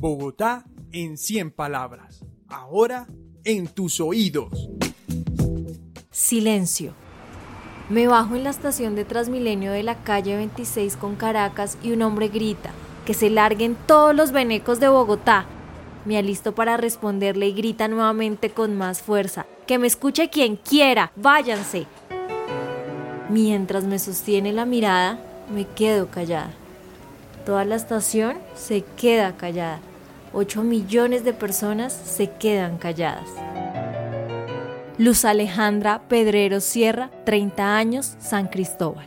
Bogotá en 100 palabras. Ahora en tus oídos. Silencio. Me bajo en la estación de Transmilenio de la calle 26 con Caracas y un hombre grita, que se larguen todos los venecos de Bogotá. Me alisto para responderle y grita nuevamente con más fuerza, que me escuche quien quiera, váyanse. Mientras me sostiene la mirada, me quedo callada. Toda la estación se queda callada. 8 millones de personas se quedan calladas. Luz Alejandra Pedrero Sierra, 30 años, San Cristóbal.